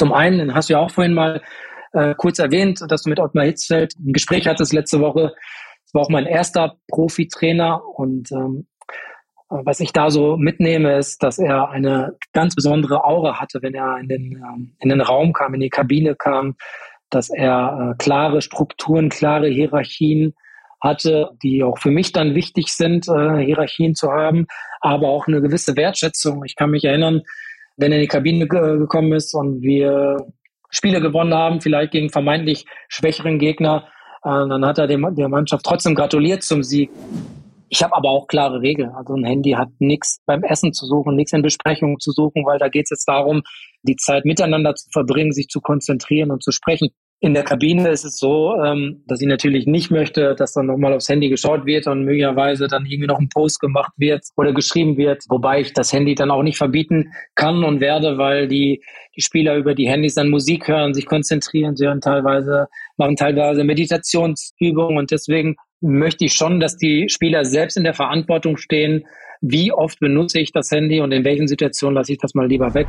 Zum einen, den hast du ja auch vorhin mal äh, kurz erwähnt, dass du mit Ottmar Hitzfeld ein Gespräch hattest letzte Woche. Das war auch mein erster Profitrainer und ähm, was ich da so mitnehme, ist, dass er eine ganz besondere Aura hatte, wenn er in den, ähm, in den Raum kam, in die Kabine kam, dass er äh, klare Strukturen, klare Hierarchien hatte, die auch für mich dann wichtig sind, äh, Hierarchien zu haben, aber auch eine gewisse Wertschätzung. Ich kann mich erinnern, wenn er in die Kabine gekommen ist und wir Spiele gewonnen haben, vielleicht gegen vermeintlich schwächeren Gegner, äh, dann hat er dem, der Mannschaft trotzdem gratuliert zum Sieg. Ich habe aber auch klare Regeln. Also ein Handy hat nichts beim Essen zu suchen, nichts in Besprechungen zu suchen, weil da geht es jetzt darum, die Zeit miteinander zu verbringen, sich zu konzentrieren und zu sprechen. In der Kabine ist es so, ähm, dass ich natürlich nicht möchte, dass dann nochmal aufs Handy geschaut wird und möglicherweise dann irgendwie noch ein Post gemacht wird oder geschrieben wird, wobei ich das Handy dann auch nicht verbieten kann und werde, weil die, die Spieler über die Handys dann Musik hören, sich konzentrieren, sie hören teilweise, machen teilweise Meditationsübungen und deswegen möchte ich schon, dass die Spieler selbst in der Verantwortung stehen, wie oft benutze ich das Handy und in welchen Situationen lasse ich das mal lieber weg.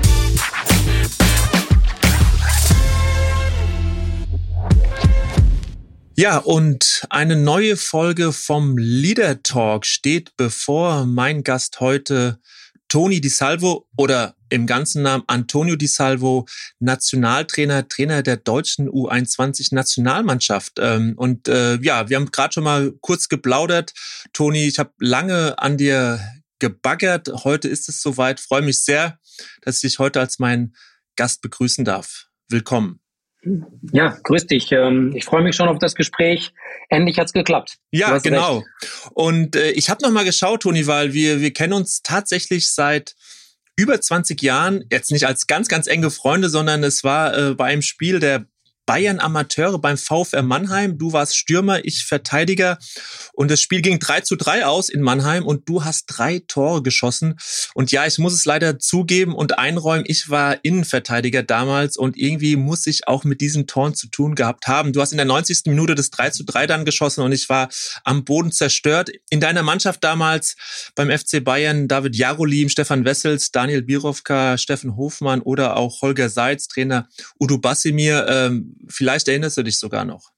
Ja, und eine neue Folge vom Leader Talk steht bevor. Mein Gast heute Toni Di Salvo oder im ganzen Namen Antonio Di Salvo, Nationaltrainer, Trainer der deutschen U21 Nationalmannschaft. Ähm, und äh, ja, wir haben gerade schon mal kurz geplaudert. Toni, ich habe lange an dir gebaggert. Heute ist es soweit. Freue mich sehr, dass ich dich heute als mein Gast begrüßen darf. Willkommen. Ja, grüß dich. Ähm, ich freue mich schon auf das Gespräch. Endlich hat's geklappt. Ja, genau. Recht. Und äh, ich habe noch mal geschaut, Toni, weil wir wir kennen uns tatsächlich seit über 20 Jahren, jetzt nicht als ganz, ganz enge Freunde, sondern es war äh, bei einem Spiel der Bayern Amateure beim VfR Mannheim. Du warst Stürmer, ich Verteidiger. Und das Spiel ging 3 zu 3 aus in Mannheim und du hast drei Tore geschossen. Und ja, ich muss es leider zugeben und einräumen, ich war Innenverteidiger damals und irgendwie muss ich auch mit diesen Toren zu tun gehabt haben. Du hast in der 90. Minute das 3 zu 3 dann geschossen und ich war am Boden zerstört. In deiner Mannschaft damals beim FC Bayern David Jarolim, Stefan Wessels, Daniel Birovka, Steffen Hofmann oder auch Holger Seitz, Trainer Udo Bassimir. Ähm, Vielleicht erinnerst du dich sogar noch.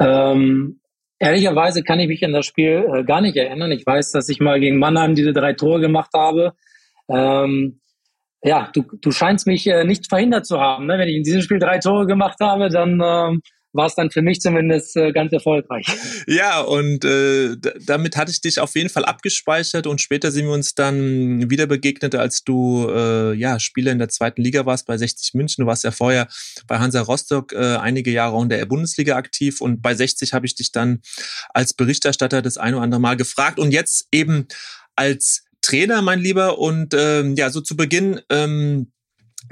Ähm, ehrlicherweise kann ich mich an das Spiel äh, gar nicht erinnern. Ich weiß, dass ich mal gegen Mannheim diese drei Tore gemacht habe. Ähm, ja, du, du scheinst mich äh, nicht verhindert zu haben. Ne? Wenn ich in diesem Spiel drei Tore gemacht habe, dann ähm, war es dann für mich zumindest äh, ganz erfolgreich. Ja, und äh, damit hatte ich dich auf jeden Fall abgespeichert und später sind wir uns dann wieder begegnet, als du äh, ja Spieler in der zweiten Liga warst bei 60 München. Du warst ja vorher bei Hansa Rostock äh, einige Jahre in der Bundesliga aktiv und bei 60 habe ich dich dann als Berichterstatter das ein oder andere Mal gefragt und jetzt eben als Trainer, mein Lieber. Und ähm, ja, so zu Beginn ähm,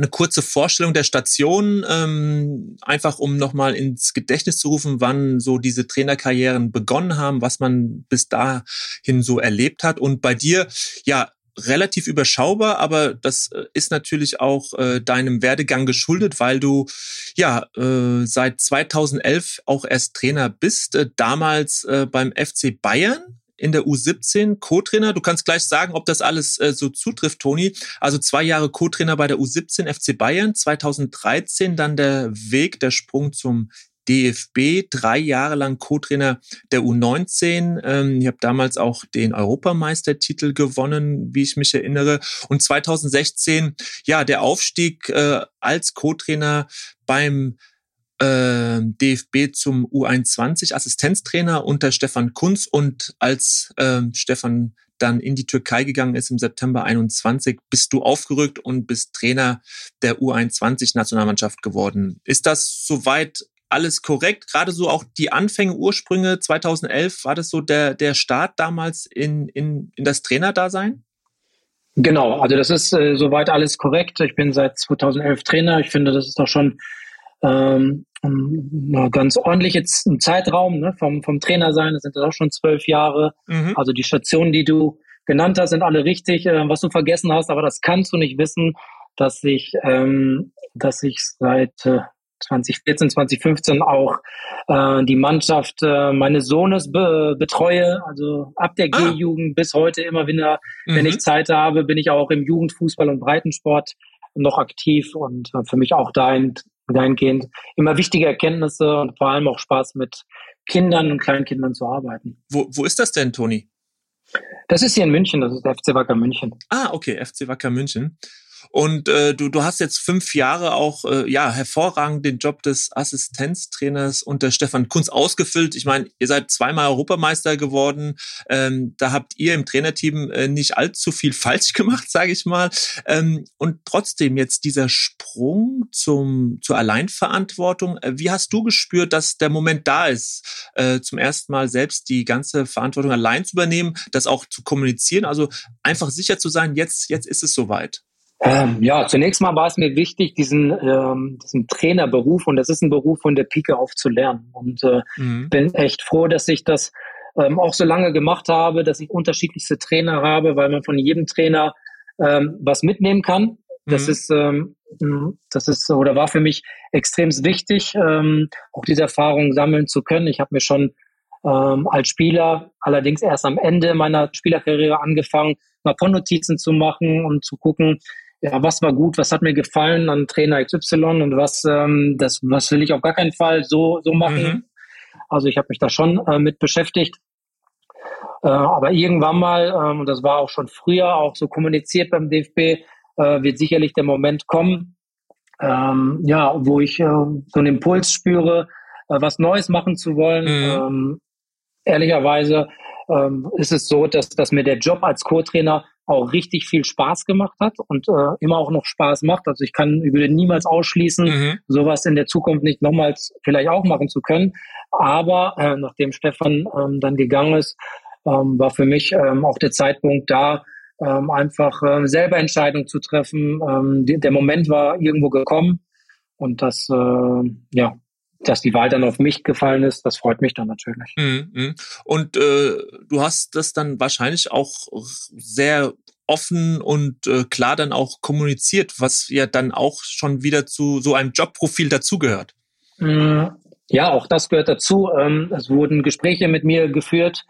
eine kurze Vorstellung der Station, ähm, einfach um nochmal ins Gedächtnis zu rufen, wann so diese Trainerkarrieren begonnen haben, was man bis dahin so erlebt hat. Und bei dir, ja, relativ überschaubar, aber das äh, ist natürlich auch äh, deinem Werdegang geschuldet, weil du ja äh, seit 2011 auch erst Trainer bist, äh, damals äh, beim FC Bayern in der U17, Co-Trainer. Du kannst gleich sagen, ob das alles äh, so zutrifft, Toni. Also zwei Jahre Co-Trainer bei der U17 FC Bayern, 2013 dann der Weg, der Sprung zum DFB, drei Jahre lang Co-Trainer der U19. Ähm, ich habe damals auch den Europameistertitel gewonnen, wie ich mich erinnere. Und 2016, ja, der Aufstieg äh, als Co-Trainer beim äh, DFB zum U21 Assistenztrainer unter Stefan Kunz und als äh, Stefan dann in die Türkei gegangen ist im September 21, bist du aufgerückt und bist Trainer der U21 Nationalmannschaft geworden. Ist das soweit alles korrekt? Gerade so auch die Anfänge, Ursprünge 2011, war das so der, der Start damals in, in, in das Trainerdasein? Genau, also das ist äh, soweit alles korrekt. Ich bin seit 2011 Trainer. Ich finde, das ist doch schon ähm, ein ganz ordentlicher Zeitraum ne, vom, vom Trainer sein. Das sind auch schon zwölf Jahre. Mhm. Also die Stationen, die du genannt hast, sind alle richtig. Äh, was du vergessen hast, aber das kannst du nicht wissen, dass ich, ähm, dass ich seit äh, 2014, 2015 auch äh, die Mannschaft äh, meines Sohnes be betreue. Also ab der ah. G-Jugend bis heute immer wieder, mhm. wenn ich mhm. Zeit habe, bin ich auch im Jugendfußball und Breitensport noch aktiv und äh, für mich auch dahin, dahingehend immer wichtige Erkenntnisse und vor allem auch Spaß mit Kindern und Kleinkindern zu arbeiten. Wo, wo ist das denn, Toni? Das ist hier in München, das ist der FC Wacker München. Ah, okay, FC Wacker München. Und äh, du, du hast jetzt fünf Jahre auch äh, ja hervorragend den Job des Assistenztrainers unter Stefan Kunz ausgefüllt. Ich meine, ihr seid zweimal Europameister geworden. Ähm, da habt ihr im Trainerteam äh, nicht allzu viel falsch gemacht, sage ich mal. Ähm, und trotzdem jetzt dieser Sprung zum zur Alleinverantwortung. Äh, wie hast du gespürt, dass der Moment da ist, äh, zum ersten Mal selbst die ganze Verantwortung allein zu übernehmen, das auch zu kommunizieren, also einfach sicher zu sein, jetzt jetzt ist es soweit. Ähm, ja, zunächst mal war es mir wichtig, diesen, ähm, diesen Trainerberuf, und das ist ein Beruf von der Pike auf zu lernen. Und äh, mhm. bin echt froh, dass ich das ähm, auch so lange gemacht habe, dass ich unterschiedlichste Trainer habe, weil man von jedem Trainer ähm, was mitnehmen kann. Das mhm. ist, ähm, das ist oder war für mich extrem wichtig, ähm, auch diese Erfahrung sammeln zu können. Ich habe mir schon ähm, als Spieler, allerdings erst am Ende meiner Spielerkarriere angefangen, mal Notizen zu machen und zu gucken, ja, was war gut, was hat mir gefallen an Trainer XY und was, ähm, das, was will ich auf gar keinen Fall so, so machen. Mhm. Also ich habe mich da schon äh, mit beschäftigt. Äh, aber irgendwann mal, ähm, und das war auch schon früher auch so kommuniziert beim DFB, äh, wird sicherlich der Moment kommen, ähm, ja, wo ich äh, so einen Impuls spüre, äh, was Neues machen zu wollen. Mhm. Ähm, ehrlicherweise ähm, ist es so, dass, dass mir der Job als Co-Trainer auch richtig viel Spaß gemacht hat und äh, immer auch noch Spaß macht. Also ich kann, ich würde niemals ausschließen, mhm. sowas in der Zukunft nicht nochmals vielleicht auch machen zu können. Aber äh, nachdem Stefan ähm, dann gegangen ist, ähm, war für mich ähm, auch der Zeitpunkt da, ähm, einfach äh, selber Entscheidungen zu treffen. Ähm, die, der Moment war irgendwo gekommen und das, äh, ja, dass die Wahl dann auf mich gefallen ist, das freut mich dann natürlich. Mhm. Und äh, du hast das dann wahrscheinlich auch sehr offen und äh, klar dann auch kommuniziert, was ja dann auch schon wieder zu so einem Jobprofil dazugehört. Mm, ja, auch das gehört dazu. Ähm, es wurden Gespräche mit mir geführt.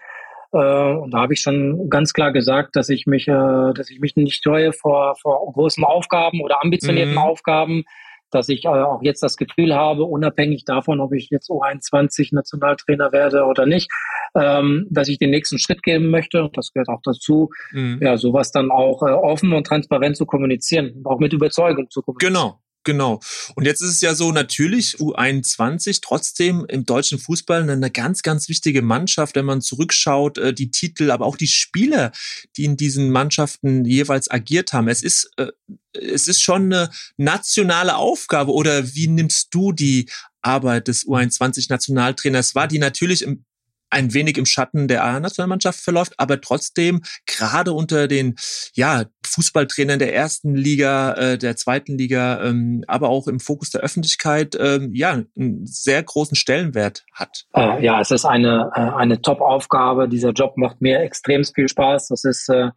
Äh, und da habe ich schon ganz klar gesagt, dass ich mich, äh, dass ich mich nicht scheue vor, vor großen Aufgaben oder ambitionierten mhm. Aufgaben, dass ich äh, auch jetzt das Gefühl habe, unabhängig davon, ob ich jetzt U21 Nationaltrainer werde oder nicht, ähm, dass ich den nächsten Schritt geben möchte. Und das gehört auch dazu, mhm. ja, sowas dann auch äh, offen und transparent zu kommunizieren, auch mit Überzeugung zu kommunizieren. Genau. Genau. Und jetzt ist es ja so, natürlich U21 trotzdem im deutschen Fußball eine ganz, ganz wichtige Mannschaft, wenn man zurückschaut, äh, die Titel, aber auch die Spieler, die in diesen Mannschaften jeweils agiert haben. Es ist, äh, es ist schon eine nationale Aufgabe oder wie nimmst du die Arbeit des U21-Nationaltrainers wahr, die natürlich im ein wenig im Schatten der A-Nationalmannschaft verläuft, aber trotzdem gerade unter den ja, Fußballtrainern der ersten Liga, äh, der zweiten Liga, ähm, aber auch im Fokus der Öffentlichkeit ähm, ja einen sehr großen Stellenwert hat. Äh, ja, es ist eine, äh, eine Top-Aufgabe. Dieser Job macht mir extrem viel Spaß. Das ist äh,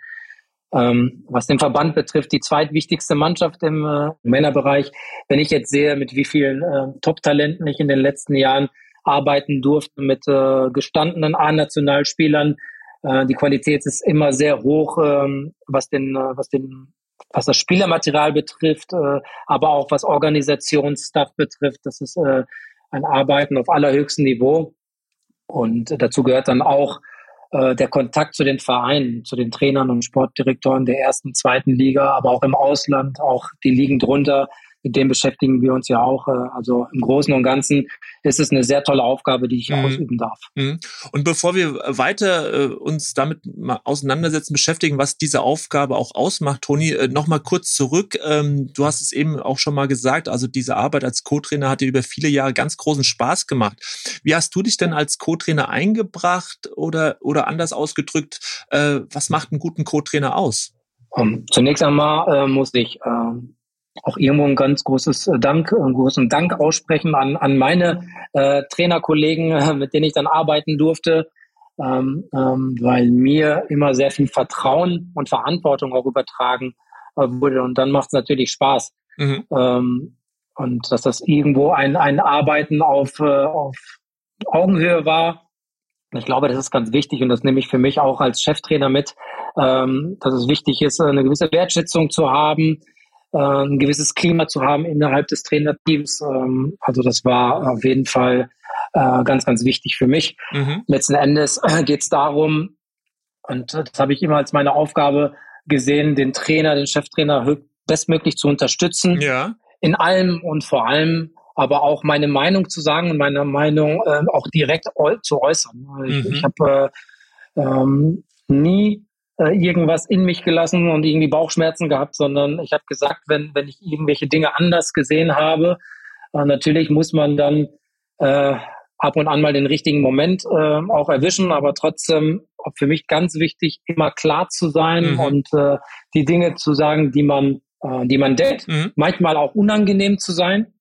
ähm, was den Verband betrifft, die zweitwichtigste Mannschaft im äh, Männerbereich. Wenn ich jetzt sehe, mit wie vielen äh, Top-Talenten ich in den letzten Jahren arbeiten durfte mit äh, gestandenen A-Nationalspielern. Äh, die Qualität ist immer sehr hoch, ähm, was den, äh, was den, was das Spielermaterial betrifft, äh, aber auch was Organisationsstuff betrifft. Das ist äh, ein Arbeiten auf allerhöchstem Niveau. Und dazu gehört dann auch äh, der Kontakt zu den Vereinen, zu den Trainern und Sportdirektoren der ersten, zweiten Liga, aber auch im Ausland, auch die Ligen drunter mit dem beschäftigen wir uns ja auch. Äh, also im Großen und Ganzen ist es eine sehr tolle Aufgabe, die ich mhm. ausüben darf. Mhm. Und bevor wir weiter äh, uns damit mal auseinandersetzen, beschäftigen, was diese Aufgabe auch ausmacht, Toni, äh, nochmal kurz zurück. Ähm, du hast es eben auch schon mal gesagt, also diese Arbeit als Co-Trainer hat dir über viele Jahre ganz großen Spaß gemacht. Wie hast du dich denn als Co-Trainer eingebracht oder, oder anders ausgedrückt, äh, was macht einen guten Co-Trainer aus? Um, ähm, zunächst einmal äh, muss ich äh, auch irgendwo ein ganz großes äh, Dank, einen großen Dank aussprechen an, an meine äh, Trainerkollegen, äh, mit denen ich dann arbeiten durfte, ähm, ähm, weil mir immer sehr viel Vertrauen und Verantwortung auch übertragen äh, wurde. Und dann macht es natürlich Spaß. Mhm. Ähm, und dass das irgendwo ein, ein Arbeiten auf, äh, auf Augenhöhe war. Ich glaube, das ist ganz wichtig und das nehme ich für mich auch als Cheftrainer mit, ähm, dass es wichtig ist, eine gewisse Wertschätzung zu haben, äh, ein gewisses Klima zu haben innerhalb des Trainerteams. Ähm, also das war auf jeden Fall äh, ganz, ganz wichtig für mich. Mhm. Letzten Endes äh, geht es darum, und das habe ich immer als meine Aufgabe gesehen, den Trainer, den Cheftrainer bestmöglich zu unterstützen. Ja. In allem und vor allem aber auch meine Meinung zu sagen und meine Meinung äh, auch direkt zu äußern. Ich, mhm. ich habe äh, ähm, nie äh, irgendwas in mich gelassen und irgendwie Bauchschmerzen gehabt, sondern ich habe gesagt, wenn, wenn ich irgendwelche Dinge anders gesehen habe, äh, natürlich muss man dann äh, ab und an mal den richtigen Moment äh, auch erwischen, aber trotzdem für mich ganz wichtig, immer klar zu sein mhm. und äh, die Dinge zu sagen, die man, äh, die man denkt, mhm. manchmal auch unangenehm zu sein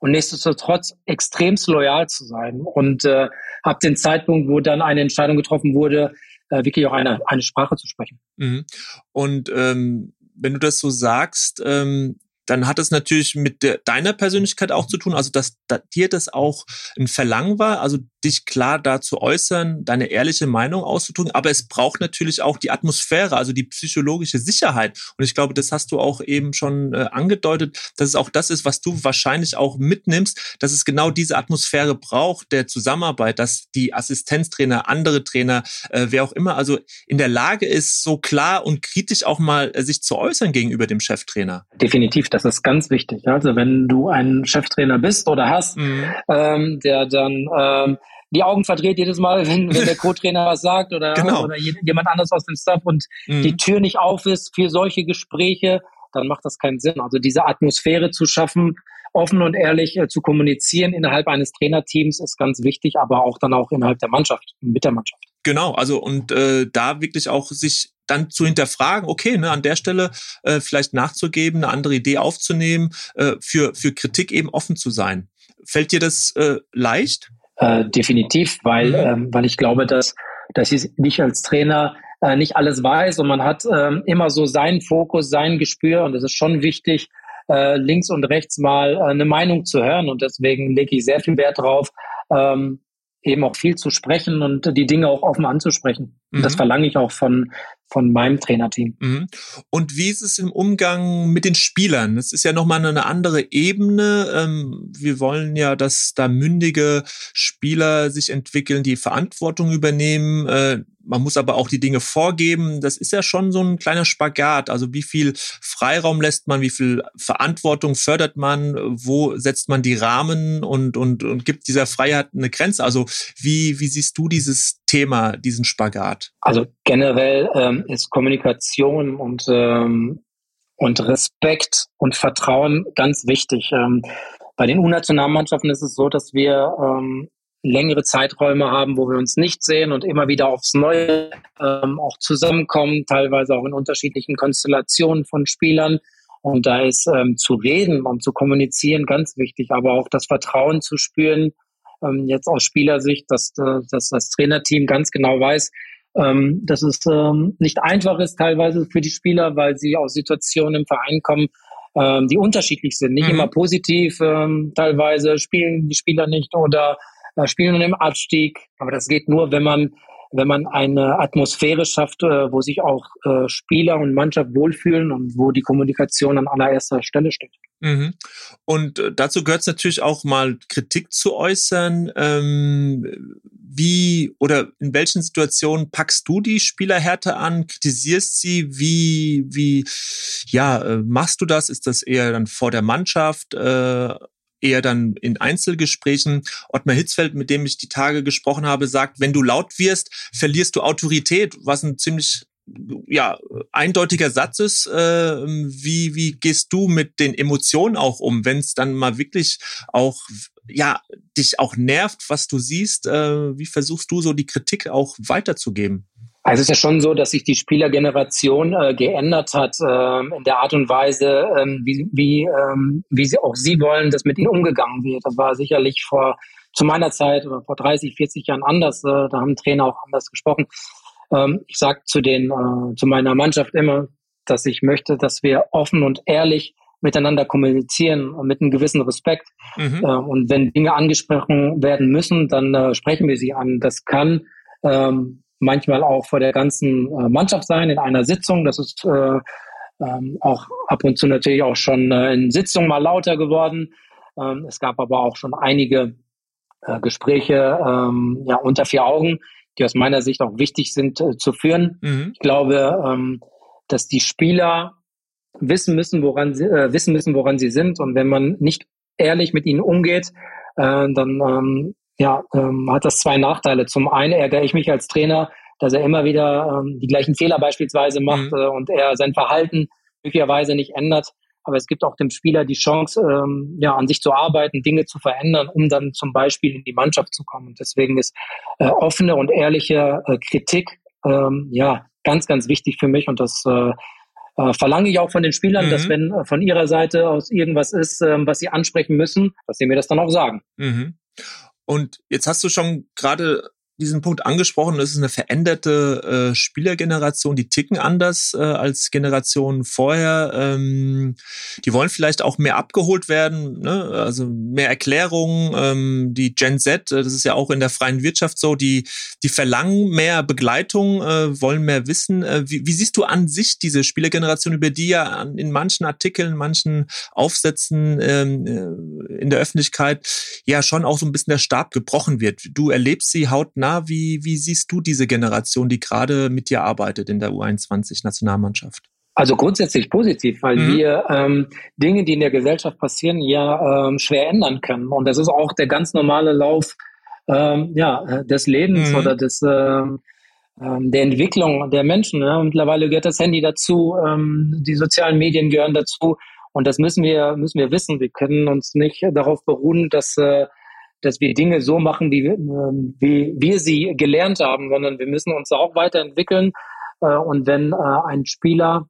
und nichtsdestotrotz extremst loyal zu sein. Und äh, ab dem Zeitpunkt, wo dann eine Entscheidung getroffen wurde, äh, wirklich auch eine, eine Sprache zu sprechen. Mhm. Und ähm, wenn du das so sagst, ähm, dann hat es natürlich mit der, deiner Persönlichkeit auch zu tun, also dass da, dir das auch ein Verlangen war, also dich klar dazu äußern, deine ehrliche Meinung auszudrücken, aber es braucht natürlich auch die Atmosphäre, also die psychologische Sicherheit. Und ich glaube, das hast du auch eben schon äh, angedeutet, dass es auch das ist, was du wahrscheinlich auch mitnimmst, dass es genau diese Atmosphäre braucht der Zusammenarbeit, dass die Assistenztrainer, andere Trainer, äh, wer auch immer, also in der Lage ist, so klar und kritisch auch mal äh, sich zu äußern gegenüber dem Cheftrainer. Definitiv, das ist ganz wichtig. Also wenn du ein Cheftrainer bist oder hast, mhm. ähm, der dann ähm, die Augen verdreht jedes Mal, wenn, wenn der Co-Trainer was sagt oder, genau. oder jemand anders aus dem Staff und mhm. die Tür nicht auf ist für solche Gespräche, dann macht das keinen Sinn. Also diese Atmosphäre zu schaffen, offen und ehrlich äh, zu kommunizieren innerhalb eines Trainerteams ist ganz wichtig, aber auch dann auch innerhalb der Mannschaft, mit der Mannschaft. Genau, also und äh, da wirklich auch sich dann zu hinterfragen, okay, ne, an der Stelle äh, vielleicht nachzugeben, eine andere Idee aufzunehmen, äh, für, für Kritik eben offen zu sein. Fällt dir das äh, leicht? Äh, definitiv, weil, mhm. ähm, weil ich glaube, dass, dass ich nicht als Trainer äh, nicht alles weiß und man hat ähm, immer so seinen Fokus, sein Gespür und es ist schon wichtig, äh, links und rechts mal äh, eine Meinung zu hören und deswegen lege ich sehr viel Wert drauf, ähm, eben auch viel zu sprechen und die Dinge auch offen anzusprechen. Mhm. Das verlange ich auch von, von meinem Trainerteam. Mhm. Und wie ist es im Umgang mit den Spielern? Das ist ja nochmal eine andere Ebene. Ähm, wir wollen ja, dass da mündige Spieler sich entwickeln, die Verantwortung übernehmen. Äh, man muss aber auch die Dinge vorgeben. Das ist ja schon so ein kleiner Spagat. Also wie viel Freiraum lässt man, wie viel Verantwortung fördert man, wo setzt man die Rahmen und, und, und gibt dieser Freiheit eine Grenze? Also wie, wie siehst du dieses Thema, diesen Spagat? Also generell ähm, ist Kommunikation und, ähm, und Respekt und Vertrauen ganz wichtig. Ähm, bei den U-Nationalmannschaften ist es so, dass wir ähm, längere Zeiträume haben, wo wir uns nicht sehen und immer wieder aufs Neue ähm, auch zusammenkommen, teilweise auch in unterschiedlichen Konstellationen von Spielern. Und da ist ähm, zu reden und zu kommunizieren ganz wichtig, aber auch das Vertrauen zu spüren, ähm, jetzt aus Spielersicht, dass, äh, dass das Trainerteam ganz genau weiß, ähm, dass es ähm, nicht einfach ist teilweise für die Spieler, weil sie aus Situationen im Verein kommen, ähm, die unterschiedlich sind. Nicht mhm. immer positiv, ähm, teilweise spielen die Spieler nicht oder äh, spielen im Abstieg. Aber das geht nur, wenn man wenn man eine Atmosphäre schafft, äh, wo sich auch äh, Spieler und Mannschaft wohlfühlen und wo die Kommunikation an allererster Stelle steht. Mhm. Und äh, dazu gehört es natürlich auch mal Kritik zu äußern. Ähm, wie oder in welchen Situationen packst du die Spielerhärte an, kritisierst sie? Wie, wie, ja, machst du das? Ist das eher dann vor der Mannschaft? Äh, eher dann in Einzelgesprächen. Ottmar Hitzfeld, mit dem ich die Tage gesprochen habe, sagt, wenn du laut wirst, verlierst du Autorität, was ein ziemlich ja, eindeutiger Satz ist. Äh, wie, wie gehst du mit den Emotionen auch um, wenn es dann mal wirklich auch ja, dich auch nervt, was du siehst? Äh, wie versuchst du so die Kritik auch weiterzugeben? Also es ist ja schon so, dass sich die Spielergeneration äh, geändert hat äh, in der Art und Weise, ähm, wie, wie, ähm, wie sie auch sie wollen, dass mit ihnen umgegangen wird. Das war sicherlich vor zu meiner Zeit oder vor 30, 40 Jahren anders. Äh, da haben Trainer auch anders gesprochen. Ähm, ich sage zu den äh, zu meiner Mannschaft immer, dass ich möchte, dass wir offen und ehrlich miteinander kommunizieren und mit einem gewissen Respekt. Mhm. Äh, und wenn Dinge angesprochen werden müssen, dann äh, sprechen wir sie an. Das kann ähm, manchmal auch vor der ganzen äh, Mannschaft sein in einer Sitzung. Das ist äh, ähm, auch ab und zu natürlich auch schon äh, in Sitzungen mal lauter geworden. Ähm, es gab aber auch schon einige äh, Gespräche ähm, ja, unter vier Augen, die aus meiner Sicht auch wichtig sind äh, zu führen. Mhm. Ich glaube, ähm, dass die Spieler wissen müssen, woran sie äh, wissen müssen, woran sie sind. Und wenn man nicht ehrlich mit ihnen umgeht, dann ähm, ja, ähm, hat das zwei Nachteile. Zum einen ärgere ich mich als Trainer, dass er immer wieder ähm, die gleichen Fehler beispielsweise macht mhm. äh, und er sein Verhalten möglicherweise nicht ändert. Aber es gibt auch dem Spieler die Chance, ähm, ja, an sich zu arbeiten, Dinge zu verändern, um dann zum Beispiel in die Mannschaft zu kommen. Und deswegen ist äh, offene und ehrliche äh, Kritik ähm, ja ganz, ganz wichtig für mich und das äh, äh, verlange ich auch von den Spielern, mhm. dass wenn äh, von ihrer Seite aus irgendwas ist, äh, was sie ansprechen müssen, dass sie mir das dann auch sagen. Mhm. Und jetzt hast du schon gerade diesen Punkt angesprochen. Es ist eine veränderte äh, Spielergeneration, die ticken anders äh, als Generationen vorher. Ähm, die wollen vielleicht auch mehr abgeholt werden, ne? also mehr Erklärungen. Ähm, die Gen Z, äh, das ist ja auch in der freien Wirtschaft so, die, die verlangen mehr Begleitung, äh, wollen mehr wissen. Äh, wie, wie siehst du an sich diese Spielergeneration, über die ja in manchen Artikeln, manchen Aufsätzen ähm, äh, in der Öffentlichkeit ja schon auch so ein bisschen der Stab gebrochen wird? Du erlebst sie hautnah na, wie, wie siehst du diese Generation, die gerade mit dir arbeitet in der U21-Nationalmannschaft? Also grundsätzlich positiv, weil mhm. wir ähm, Dinge, die in der Gesellschaft passieren, ja ähm, schwer ändern können. Und das ist auch der ganz normale Lauf ähm, ja, des Lebens mhm. oder des ähm, ähm der Entwicklung der Menschen. Ja. Mittlerweile gehört das Handy dazu, ähm, die sozialen Medien gehören dazu. Und das müssen wir, müssen wir wissen. Wir können uns nicht darauf beruhen, dass äh, dass wir Dinge so machen, wie, ähm, wie wir sie gelernt haben, sondern wir müssen uns auch weiterentwickeln. Äh, und wenn äh, ein Spieler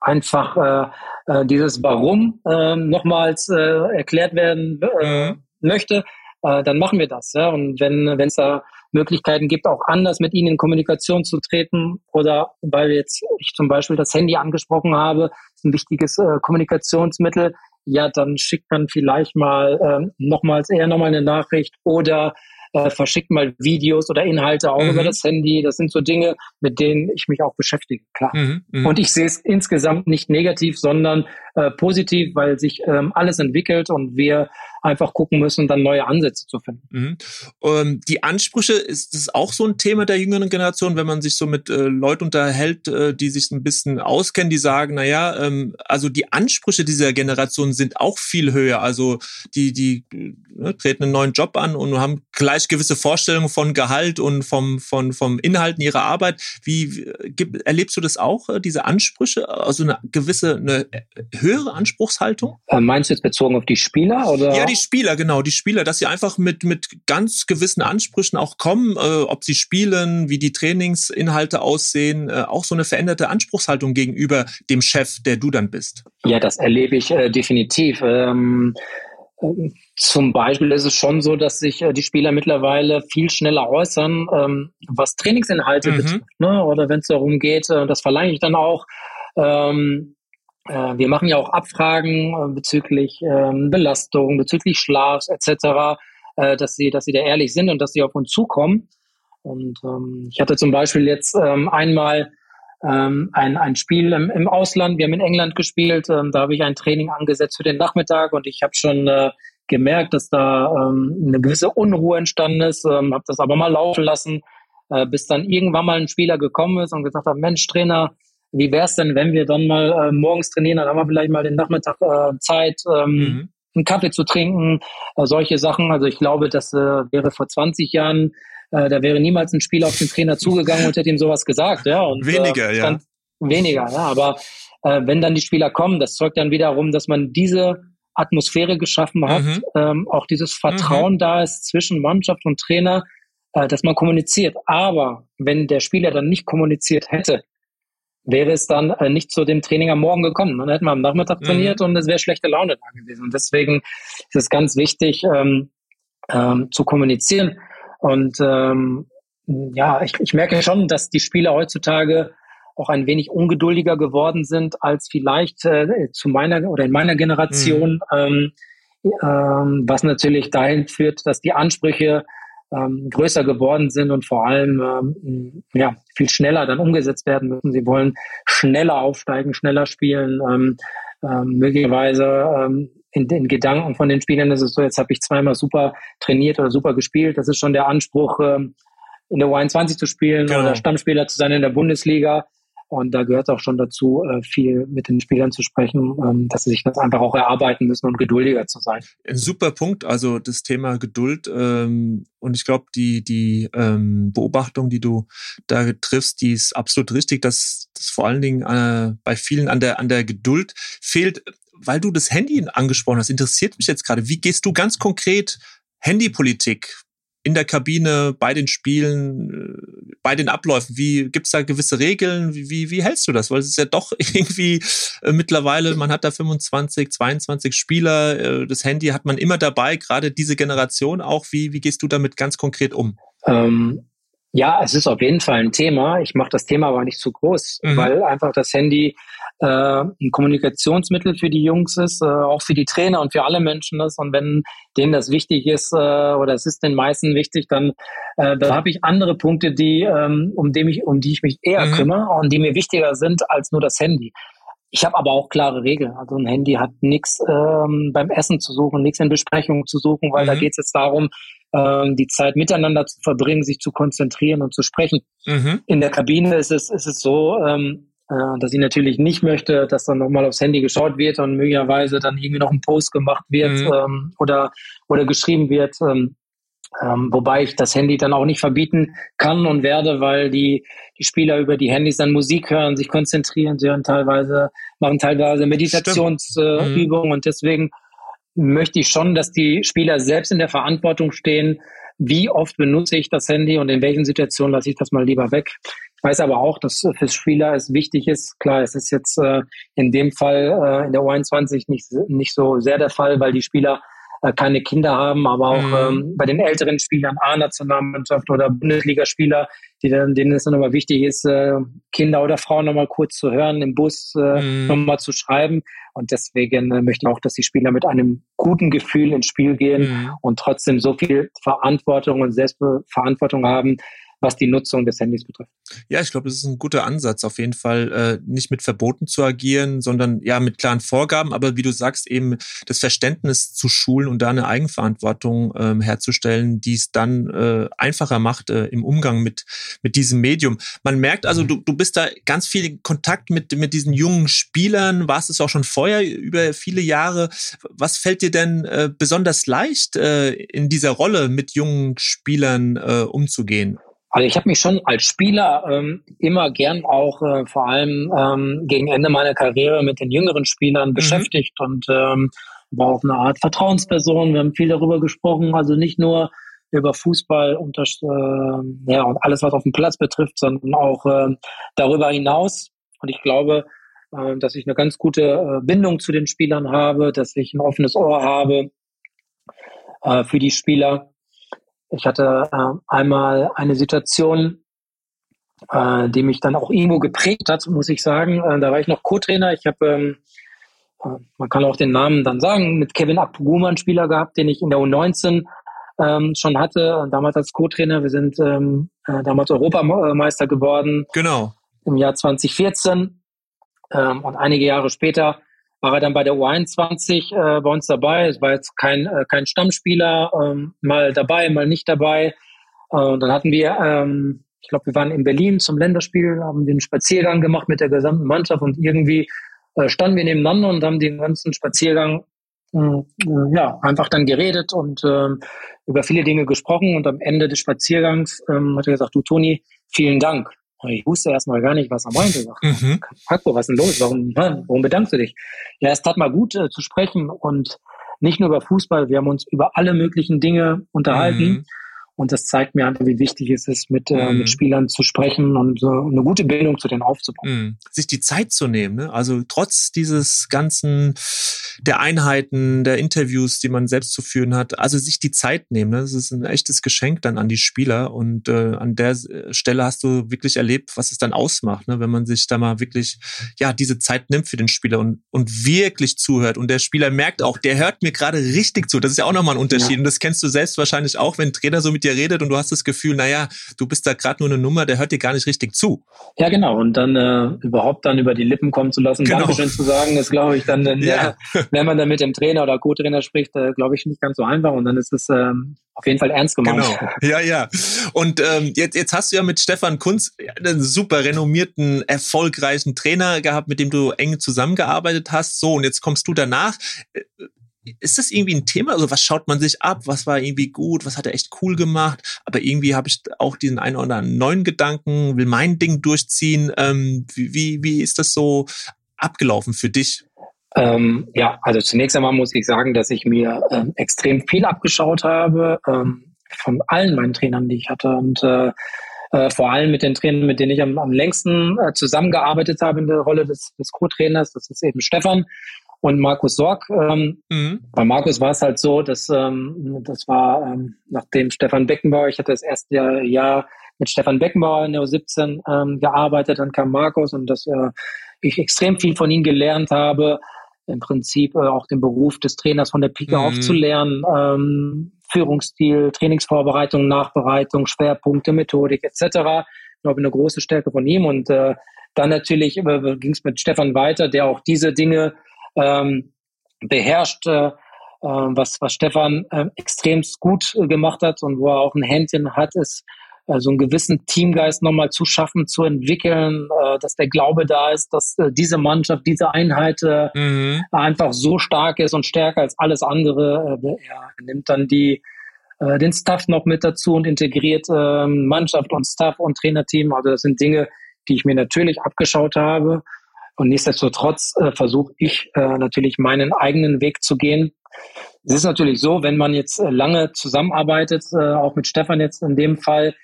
einfach äh, dieses Warum nochmals erklärt werden mhm. möchte, dann machen wir das. Und wenn es da Möglichkeiten gibt, auch anders mit ihnen in Kommunikation zu treten oder weil jetzt ich zum Beispiel das Handy angesprochen habe, ist ein wichtiges Kommunikationsmittel ja, dann schickt man vielleicht mal ähm, nochmals eher nochmal eine Nachricht oder äh, verschickt mal Videos oder Inhalte auch mhm. über das Handy. Das sind so Dinge, mit denen ich mich auch beschäftige, klar. Mhm, mh. Und ich sehe es insgesamt nicht negativ, sondern äh, positiv, weil sich ähm, alles entwickelt und wir einfach gucken müssen, dann neue Ansätze zu finden. Mhm. Ähm, die Ansprüche, ist das auch so ein Thema der jüngeren Generation, wenn man sich so mit äh, Leuten unterhält, äh, die sich ein bisschen auskennen, die sagen, na ja, ähm, also die Ansprüche dieser Generation sind auch viel höher. Also die, die ne, treten einen neuen Job an und haben gleich gewisse Vorstellungen von Gehalt und vom, von, vom Inhalten ihrer Arbeit. Wie gibt, erlebst du das auch, äh, diese Ansprüche? Also eine gewisse, eine höhere Anspruchshaltung? Äh, meinst du jetzt bezogen auf die Spieler oder? Ja, die Spieler, genau, die Spieler, dass sie einfach mit, mit ganz gewissen Ansprüchen auch kommen, äh, ob sie spielen, wie die Trainingsinhalte aussehen, äh, auch so eine veränderte Anspruchshaltung gegenüber dem Chef, der du dann bist. Ja, das erlebe ich äh, definitiv. Ähm, zum Beispiel ist es schon so, dass sich äh, die Spieler mittlerweile viel schneller äußern, ähm, was Trainingsinhalte mhm. betrifft. Ne? Oder wenn es darum geht, äh, das verlange ich dann auch, ähm, äh, wir machen ja auch Abfragen äh, bezüglich ähm, Belastung, bezüglich Schlafs etc., äh, dass sie, dass sie da ehrlich sind und dass sie auf uns zukommen. Und ähm, ich hatte zum Beispiel jetzt ähm, einmal ähm, ein, ein Spiel im, im Ausland. Wir haben in England gespielt. Ähm, da habe ich ein Training angesetzt für den Nachmittag und ich habe schon äh, gemerkt, dass da ähm, eine gewisse Unruhe entstanden ist. Ähm, habe das aber mal laufen lassen, äh, bis dann irgendwann mal ein Spieler gekommen ist und gesagt hat: Mensch, Trainer, wie wäre es denn, wenn wir dann mal äh, morgens trainieren, dann haben wir vielleicht mal den Nachmittag äh, Zeit, ähm, mhm. einen Kaffee zu trinken, äh, solche Sachen. Also ich glaube, das äh, wäre vor 20 Jahren, äh, da wäre niemals ein Spieler auf den Trainer zugegangen und hätte ihm sowas gesagt. Ja, und, weniger, äh, ja. Weniger, ja. Aber äh, wenn dann die Spieler kommen, das zeugt dann wiederum, dass man diese Atmosphäre geschaffen hat, mhm. ähm, auch dieses Vertrauen mhm. da ist zwischen Mannschaft und Trainer, äh, dass man kommuniziert. Aber wenn der Spieler dann nicht kommuniziert hätte, wäre es dann äh, nicht zu dem Training am Morgen gekommen. Dann hätten wir am Nachmittag mhm. trainiert und es wäre schlechte Laune da gewesen. Und deswegen ist es ganz wichtig, ähm, ähm, zu kommunizieren. Und ähm, ja, ich, ich merke schon, dass die Spieler heutzutage auch ein wenig ungeduldiger geworden sind als vielleicht äh, zu meiner oder in meiner Generation, mhm. ähm, ähm, was natürlich dahin führt, dass die Ansprüche ähm, größer geworden sind und vor allem ähm, ja, viel schneller dann umgesetzt werden müssen. Sie wollen schneller aufsteigen, schneller spielen, ähm, ähm, möglicherweise ähm, in den Gedanken von den Spielern ist es so, jetzt habe ich zweimal super trainiert oder super gespielt. Das ist schon der Anspruch, ähm, in der U21 zu spielen genau. oder Stammspieler zu sein in der Bundesliga. Und da gehört auch schon dazu, äh, viel mit den Spielern zu sprechen, ähm, dass sie sich das einfach auch erarbeiten müssen und geduldiger zu sein. Ein super Punkt, also das Thema Geduld. Ähm, und ich glaube, die, die ähm, Beobachtung, die du da triffst, die ist absolut richtig, dass das vor allen Dingen äh, bei vielen an der, an der Geduld fehlt. Weil du das Handy angesprochen hast, interessiert mich jetzt gerade. Wie gehst du ganz konkret Handypolitik in der Kabine, bei den Spielen, äh, bei den Abläufen? Wie gibt's da gewisse Regeln? Wie, wie, wie hältst du das? Weil es ist ja doch irgendwie äh, mittlerweile, man hat da 25, 22 Spieler, äh, das Handy hat man immer dabei, gerade diese Generation auch. Wie, wie gehst du damit ganz konkret um? Ähm, ja, es ist auf jeden Fall ein Thema. Ich mache das Thema aber nicht zu groß, mhm. weil einfach das Handy äh, ein Kommunikationsmittel für die Jungs ist, äh, auch für die Trainer und für alle Menschen ist. Und wenn denen das wichtig ist äh, oder es ist den meisten wichtig, dann äh, da habe ich andere Punkte, die ähm, um, dem ich, um die ich mich eher mhm. kümmere und die mir wichtiger sind als nur das Handy. Ich habe aber auch klare Regeln. Also ein Handy hat nichts ähm, beim Essen zu suchen, nichts in Besprechungen zu suchen, weil mhm. da geht es jetzt darum, ähm, die Zeit miteinander zu verbringen, sich zu konzentrieren und zu sprechen. Mhm. In der Kabine ist es, ist es so, ähm, äh, dass ich natürlich nicht möchte, dass dann nochmal aufs Handy geschaut wird und möglicherweise dann irgendwie noch ein Post gemacht wird mhm. ähm, oder, oder geschrieben wird. Ähm, ähm, wobei ich das Handy dann auch nicht verbieten kann und werde, weil die, die Spieler über die Handys dann Musik hören, sich konzentrieren, sie hören teilweise, machen teilweise Meditationsübungen äh, und deswegen möchte ich schon, dass die Spieler selbst in der Verantwortung stehen, wie oft benutze ich das Handy und in welchen Situationen lasse ich das mal lieber weg weiß aber auch, dass für Spieler es wichtig ist. Klar, es ist jetzt äh, in dem Fall äh, in der U21 nicht, nicht so sehr der Fall, weil die Spieler keine Kinder haben, aber auch mhm. ähm, bei den älteren Spielern, A-Nationalmannschaft oder Bundesligaspieler, die dann, denen es dann nochmal wichtig ist, äh, Kinder oder Frauen nochmal kurz zu hören, im Bus äh, mhm. nochmal zu schreiben. Und deswegen äh, möchte ich auch, dass die Spieler mit einem guten Gefühl ins Spiel gehen mhm. und trotzdem so viel Verantwortung und Selbstverantwortung haben, was die Nutzung des Handys betrifft. Ja, ich glaube, das ist ein guter Ansatz, auf jeden Fall äh, nicht mit Verboten zu agieren, sondern ja mit klaren Vorgaben, aber wie du sagst, eben das Verständnis zu schulen und da eine Eigenverantwortung ähm, herzustellen, die es dann äh, einfacher macht äh, im Umgang mit, mit diesem Medium. Man merkt also, du, du bist da ganz viel in Kontakt mit, mit diesen jungen Spielern, warst es auch schon vorher über viele Jahre. Was fällt dir denn äh, besonders leicht äh, in dieser Rolle mit jungen Spielern äh, umzugehen? Also ich habe mich schon als Spieler ähm, immer gern auch äh, vor allem ähm, gegen Ende meiner Karriere mit den jüngeren Spielern mhm. beschäftigt und ähm, war auch eine Art Vertrauensperson. Wir haben viel darüber gesprochen, also nicht nur über Fußball und, das, äh, ja, und alles, was auf dem Platz betrifft, sondern auch äh, darüber hinaus. Und ich glaube, äh, dass ich eine ganz gute äh, Bindung zu den Spielern habe, dass ich ein offenes Ohr habe äh, für die Spieler ich hatte äh, einmal eine Situation, äh, die mich dann auch irgendwo geprägt hat, muss ich sagen. Äh, da war ich noch Co-Trainer. Ich habe, ähm, äh, man kann auch den Namen dann sagen, mit Kevin Akpoguma einen Spieler gehabt, den ich in der U19 ähm, schon hatte, damals als Co-Trainer. Wir sind ähm, äh, damals Europameister geworden. Genau. Im Jahr 2014. Ähm, und einige Jahre später war er dann bei der U21 äh, bei uns dabei. Es war jetzt kein, äh, kein Stammspieler, ähm, mal dabei, mal nicht dabei. Äh, und dann hatten wir, ähm, ich glaube, wir waren in Berlin zum Länderspiel, haben den Spaziergang gemacht mit der gesamten Mannschaft und irgendwie äh, standen wir nebeneinander und haben den ganzen Spaziergang äh, ja, einfach dann geredet und äh, über viele Dinge gesprochen und am Ende des Spaziergangs ähm, hat er gesagt, du Toni, vielen Dank. Ich wusste erstmal gar nicht, was er meinte. Mhm. Paco, was ist denn los? Warum, warum bedankst du dich? Ja, es tat mal gut äh, zu sprechen und nicht nur über Fußball, wir haben uns über alle möglichen Dinge unterhalten. Mhm. Und das zeigt mir einfach, wie wichtig es ist, mit, mm. äh, mit mhm. Spielern zu sprechen und äh, eine gute Bindung zu denen aufzubauen. Mm. Sich die Zeit zu nehmen, ne? Also trotz dieses ganzen der Einheiten, der Interviews, die man selbst zu führen hat, also sich die Zeit nehmen. Ne? Das ist ein echtes Geschenk dann an die Spieler. Und äh, an der Stelle hast du wirklich erlebt, was es dann ausmacht, ne? wenn man sich da mal wirklich ja diese Zeit nimmt für den Spieler und, und wirklich zuhört. Und der Spieler merkt auch, der hört mir gerade richtig zu. Das ist ja auch nochmal ein Unterschied. Ja. Und das kennst du selbst wahrscheinlich auch, wenn Trainer so mit dir redet und du hast das Gefühl, naja, du bist da gerade nur eine Nummer, der hört dir gar nicht richtig zu. Ja, genau. Und dann äh, überhaupt dann über die Lippen kommen zu lassen, genau. Dankeschön zu sagen, ist, glaube ich, dann, äh, ja. wenn man dann mit dem Trainer oder Co-Trainer spricht, äh, glaube ich, nicht ganz so einfach. Und dann ist es ähm, auf jeden Fall ernst gemeint. Genau. Ja, ja. Und ähm, jetzt, jetzt hast du ja mit Stefan Kunz einen super renommierten, erfolgreichen Trainer gehabt, mit dem du eng zusammengearbeitet hast. So, und jetzt kommst du danach ist das irgendwie ein Thema? Also was schaut man sich ab? Was war irgendwie gut? Was hat er echt cool gemacht? Aber irgendwie habe ich auch diesen einen oder anderen neuen Gedanken, will mein Ding durchziehen. Ähm, wie, wie ist das so abgelaufen für dich? Ähm, ja, also zunächst einmal muss ich sagen, dass ich mir ähm, extrem viel abgeschaut habe ähm, von allen meinen Trainern, die ich hatte und äh, äh, vor allem mit den Trainern, mit denen ich am, am längsten äh, zusammengearbeitet habe in der Rolle des, des Co-Trainers. Das ist eben Stefan und Markus Sorg. Ähm, mhm. Bei Markus war es halt so, dass ähm, das war ähm, nachdem Stefan Beckenbauer, ich hatte das erste Jahr, Jahr mit Stefan Beckenbauer in der U17 ähm, gearbeitet, dann kam Markus und dass äh, ich extrem viel von ihm gelernt habe, im Prinzip äh, auch den Beruf des Trainers von der Pike mhm. auf zu lernen, ähm, Führungsstil, Trainingsvorbereitung, Nachbereitung, Schwerpunkte, Methodik etc. Ich glaube, eine große Stärke von ihm und äh, dann natürlich äh, ging es mit Stefan weiter, der auch diese Dinge ähm, beherrscht, äh, was, was Stefan äh, extremst gut äh, gemacht hat und wo er auch ein Händchen hat, ist äh, so einen gewissen Teamgeist nochmal zu schaffen, zu entwickeln, äh, dass der Glaube da ist, dass äh, diese Mannschaft, diese Einheit mhm. einfach so stark ist und stärker als alles andere. Er nimmt dann die den Staff noch mit dazu und integriert äh, Mannschaft und Staff und Trainerteam. Also das sind Dinge, die ich mir natürlich abgeschaut habe. Und nichtsdestotrotz äh, versuche ich äh, natürlich meinen eigenen Weg zu gehen. Es ist natürlich so, wenn man jetzt äh, lange zusammenarbeitet, äh, auch mit Stefan jetzt in dem Fall,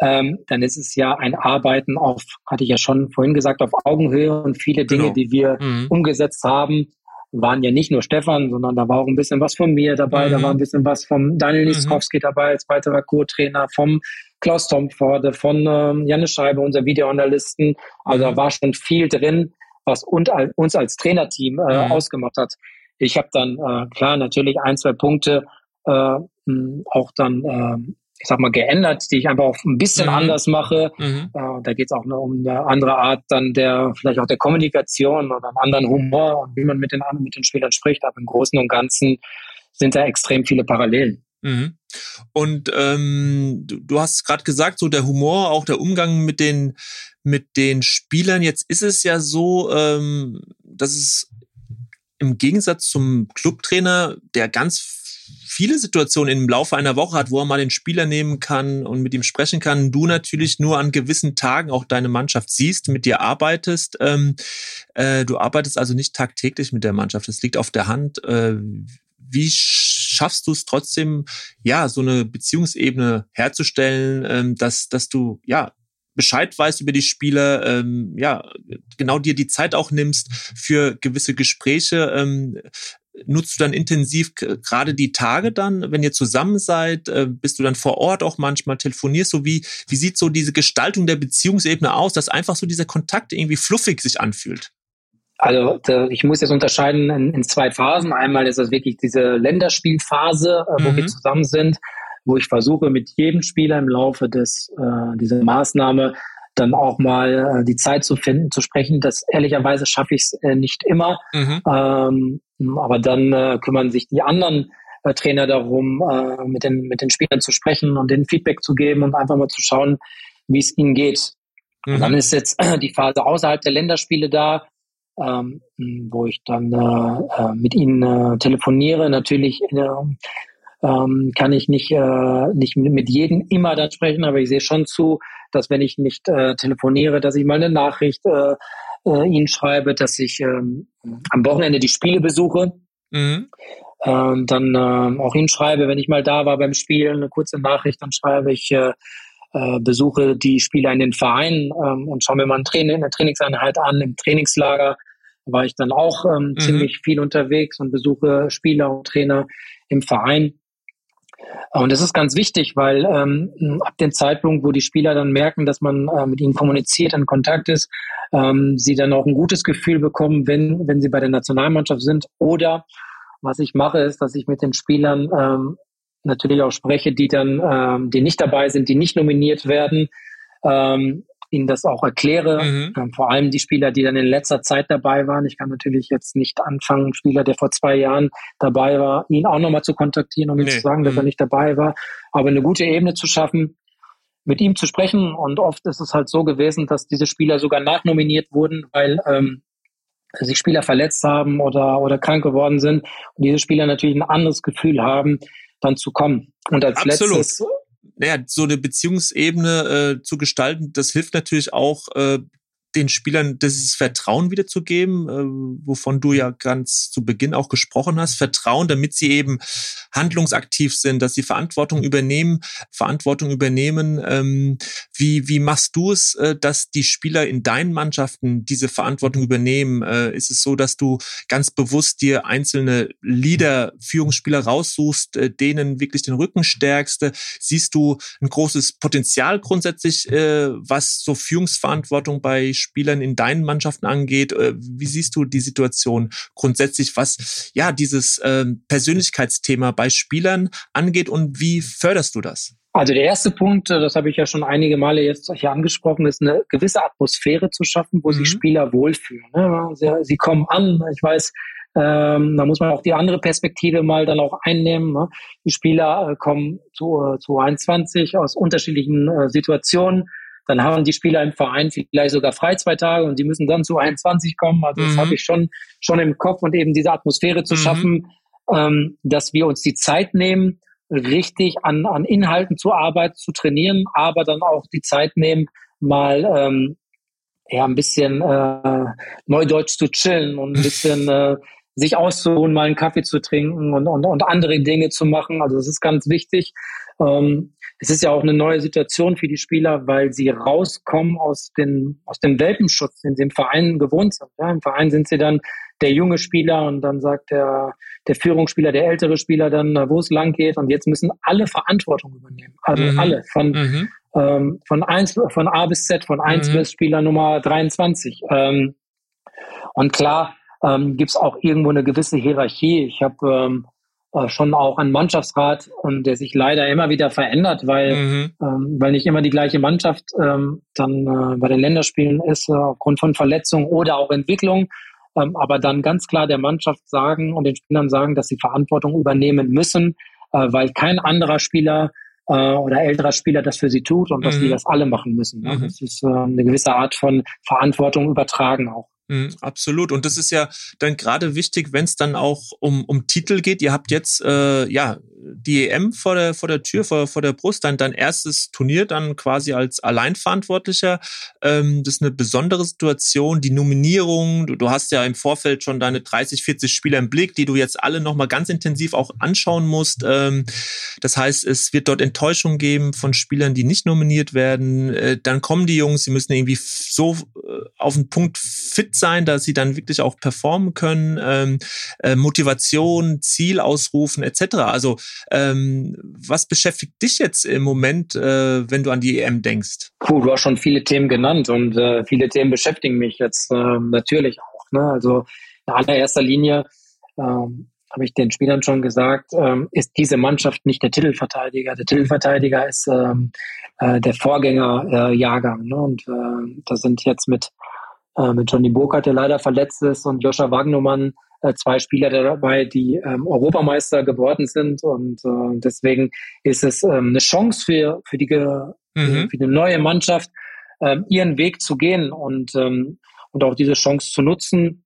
ähm, dann ist es ja ein Arbeiten auf, hatte ich ja schon vorhin gesagt, auf Augenhöhe und viele Dinge, genau. die wir mhm. umgesetzt haben, waren ja nicht nur Stefan, sondern da war auch ein bisschen was von mir dabei, mhm. da war ein bisschen was vom Daniel mhm. Niskowski mhm. dabei als weiterer Co-Trainer, vom Klaus Tomforde, von ähm, Janne Scheibe, unser Videoanalysten. Also da mhm. war schon viel drin, was uns als Trainerteam äh, mhm. ausgemacht hat. Ich habe dann äh, klar natürlich ein, zwei Punkte äh, auch dann, äh, ich sag mal, geändert, die ich einfach auch ein bisschen mhm. anders mache. Mhm. Äh, da geht es auch noch um eine andere Art dann der, vielleicht auch der Kommunikation oder einen anderen Humor und wie man mit den, mit den Spielern spricht. Aber im Großen und Ganzen sind da extrem viele Parallelen. Mhm. Und ähm, du, du hast gerade gesagt, so der Humor, auch der Umgang mit den mit den Spielern. Jetzt ist es ja so, ähm, dass es im Gegensatz zum Clubtrainer, der ganz viele Situationen im Laufe einer Woche hat, wo er mal den Spieler nehmen kann und mit ihm sprechen kann, du natürlich nur an gewissen Tagen auch deine Mannschaft siehst, mit dir arbeitest. Ähm, äh, du arbeitest also nicht tagtäglich mit der Mannschaft. Das liegt auf der Hand. Äh, wie schaffst du es trotzdem, ja, so eine Beziehungsebene herzustellen, ähm, dass, dass du, ja, Bescheid weißt über die Spiele, ähm, ja, genau dir die Zeit auch nimmst für gewisse Gespräche. Ähm, nutzt du dann intensiv gerade die Tage dann, wenn ihr zusammen seid? Äh, bist du dann vor Ort auch manchmal, telefonierst so? Wie, wie sieht so diese Gestaltung der Beziehungsebene aus, dass einfach so dieser Kontakt irgendwie fluffig sich anfühlt? Also ich muss jetzt unterscheiden in, in, zwei Phasen. Einmal ist das wirklich diese Länderspielphase, äh, wo mhm. wir zusammen sind wo ich versuche, mit jedem Spieler im Laufe des, äh, dieser Maßnahme dann auch mal äh, die Zeit zu finden, zu sprechen. Das ehrlicherweise schaffe ich es äh, nicht immer. Mhm. Ähm, aber dann äh, kümmern sich die anderen äh, Trainer darum, äh, mit, den, mit den Spielern zu sprechen und denen Feedback zu geben und einfach mal zu schauen, wie es ihnen geht. Mhm. dann ist jetzt äh, die Phase außerhalb der Länderspiele da, ähm, wo ich dann äh, äh mit ihnen äh, telefoniere. Natürlich äh, ähm, kann ich nicht, äh, nicht mit jedem immer dann sprechen, aber ich sehe schon zu, dass wenn ich nicht äh, telefoniere, dass ich mal eine Nachricht äh, äh, ihnen schreibe, dass ich ähm, am Wochenende die Spiele besuche. Mhm. äh, dann äh, auch hinschreibe, wenn ich mal da war beim Spielen, eine kurze Nachricht, dann schreibe ich, äh, äh, besuche die Spieler in den Vereinen ähm, und schaue mir mal ein Training, eine Trainingseinheit an. Im Trainingslager war ich dann auch ähm, mhm. ziemlich viel unterwegs und besuche Spieler und Trainer im Verein. Und das ist ganz wichtig, weil ähm, ab dem Zeitpunkt, wo die Spieler dann merken, dass man äh, mit ihnen kommuniziert, in Kontakt ist, ähm, sie dann auch ein gutes Gefühl bekommen, wenn, wenn sie bei der Nationalmannschaft sind. Oder was ich mache, ist, dass ich mit den Spielern ähm, natürlich auch spreche, die dann, ähm, die nicht dabei sind, die nicht nominiert werden, ähm, ihnen das auch erkläre. Mhm. Ähm, vor allem die Spieler, die dann in letzter Zeit dabei waren. Ich kann natürlich jetzt nicht anfangen, Spieler, der vor zwei Jahren dabei war, ihn auch nochmal zu kontaktieren, um nee. ihm zu sagen, dass mhm. er nicht dabei war. Aber eine gute Ebene zu schaffen, mit ihm zu sprechen. Und oft ist es halt so gewesen, dass diese Spieler sogar nachnominiert wurden, weil ähm, sich Spieler verletzt haben oder, oder krank geworden sind. Und diese Spieler natürlich ein anderes Gefühl haben, dann zu kommen. Und als Absolut. letztes naja, so eine Beziehungsebene äh, zu gestalten, das hilft natürlich auch, äh, den Spielern dieses Vertrauen wiederzugeben, äh, wovon du ja ganz zu Beginn auch gesprochen hast. Vertrauen, damit sie eben handlungsaktiv sind, dass sie Verantwortung übernehmen, Verantwortung übernehmen. Ähm, wie, wie machst du es, äh, dass die Spieler in deinen Mannschaften diese Verantwortung übernehmen? Äh, ist es so, dass du ganz bewusst dir einzelne Leader, Führungsspieler raussuchst, äh, denen wirklich den Rücken stärkst? Siehst du ein großes Potenzial grundsätzlich, äh, was so Führungsverantwortung bei Spielern in deinen Mannschaften angeht. Äh, wie siehst du die Situation grundsätzlich, was ja dieses äh, Persönlichkeitsthema bei Spielern angeht und wie förderst du das? Also der erste Punkt, äh, das habe ich ja schon einige Male jetzt hier angesprochen, ist eine gewisse Atmosphäre zu schaffen, wo mhm. sich Spieler wohlfühlen. Ne? Sie, sie, kommen an, ich weiß, ähm, da muss man auch die andere Perspektive mal dann auch einnehmen. Ne? Die Spieler äh, kommen zu, äh, zu 21 aus unterschiedlichen äh, Situationen, dann haben die Spieler im Verein vielleicht sogar frei zwei Tage und die müssen dann zu 21 kommen. Also das mhm. habe ich schon, schon im Kopf und eben diese Atmosphäre zu mhm. schaffen, ähm, dass wir uns die Zeit nehmen, richtig an, an Inhalten zu arbeiten, zu trainieren, aber dann auch die Zeit nehmen, mal ähm, ja ein bisschen äh, Neudeutsch zu chillen und ein bisschen äh, sich auszuruhen, mal einen Kaffee zu trinken und, und, und andere Dinge zu machen. Also das ist ganz wichtig. Ähm, es ist ja auch eine neue Situation für die Spieler, weil sie rauskommen aus, den, aus dem Welpenschutz, den sie im Verein gewohnt sind. Ja, Im Verein sind sie dann der junge Spieler und dann sagt der, der Führungsspieler, der ältere Spieler dann, wo es lang geht. Und jetzt müssen alle Verantwortung übernehmen. Also mhm. alle. Von, mhm. ähm, von, eins, von A bis Z, von 1 mhm. bis Spieler Nummer 23. Ähm, und klar ähm, gibt es auch irgendwo eine gewisse Hierarchie. Ich habe ähm, äh, schon auch ein Mannschaftsrat, ähm, der sich leider immer wieder verändert, weil, mhm. ähm, weil nicht immer die gleiche Mannschaft ähm, dann äh, bei den Länderspielen ist, äh, aufgrund von Verletzungen oder auch Entwicklung. Ähm, aber dann ganz klar der Mannschaft sagen und den Spielern sagen, dass sie Verantwortung übernehmen müssen, äh, weil kein anderer Spieler äh, oder älterer Spieler das für sie tut und mhm. dass die das alle machen müssen. Mhm. Das ist äh, eine gewisse Art von Verantwortung übertragen auch. Mhm, absolut. Und das ist ja dann gerade wichtig, wenn es dann auch um, um Titel geht. Ihr habt jetzt äh, ja die EM vor der, vor der Tür, vor, vor der Brust, dein, dein erstes Turnier dann quasi als Alleinverantwortlicher. Ähm, das ist eine besondere Situation. Die Nominierung, du, du hast ja im Vorfeld schon deine 30, 40 Spieler im Blick, die du jetzt alle nochmal ganz intensiv auch anschauen musst. Ähm, das heißt, es wird dort Enttäuschung geben von Spielern, die nicht nominiert werden. Äh, dann kommen die Jungs, sie müssen irgendwie so äh, auf den Punkt fit sein, dass sie dann wirklich auch performen können. Ähm, äh, Motivation, Ziel ausrufen etc. Also ähm, was beschäftigt dich jetzt im Moment, äh, wenn du an die EM denkst? Puh, du hast schon viele Themen genannt und äh, viele Themen beschäftigen mich jetzt äh, natürlich auch. Ne? Also in allererster Linie ähm, habe ich den Spielern schon gesagt, ähm, ist diese Mannschaft nicht der Titelverteidiger. Der Titelverteidiger ist ähm, äh, der Vorgängerjahrgang. Äh, ne? Und äh, da sind jetzt mit, äh, mit Johnny Burkhardt, der leider verletzt ist, und Joscha Wagnermann äh, zwei Spieler dabei, die ähm, Europameister geworden sind. Und äh, deswegen ist es ähm, eine Chance für, für, die, mhm. für die neue Mannschaft, ähm, ihren Weg zu gehen und, ähm, und auch diese Chance zu nutzen,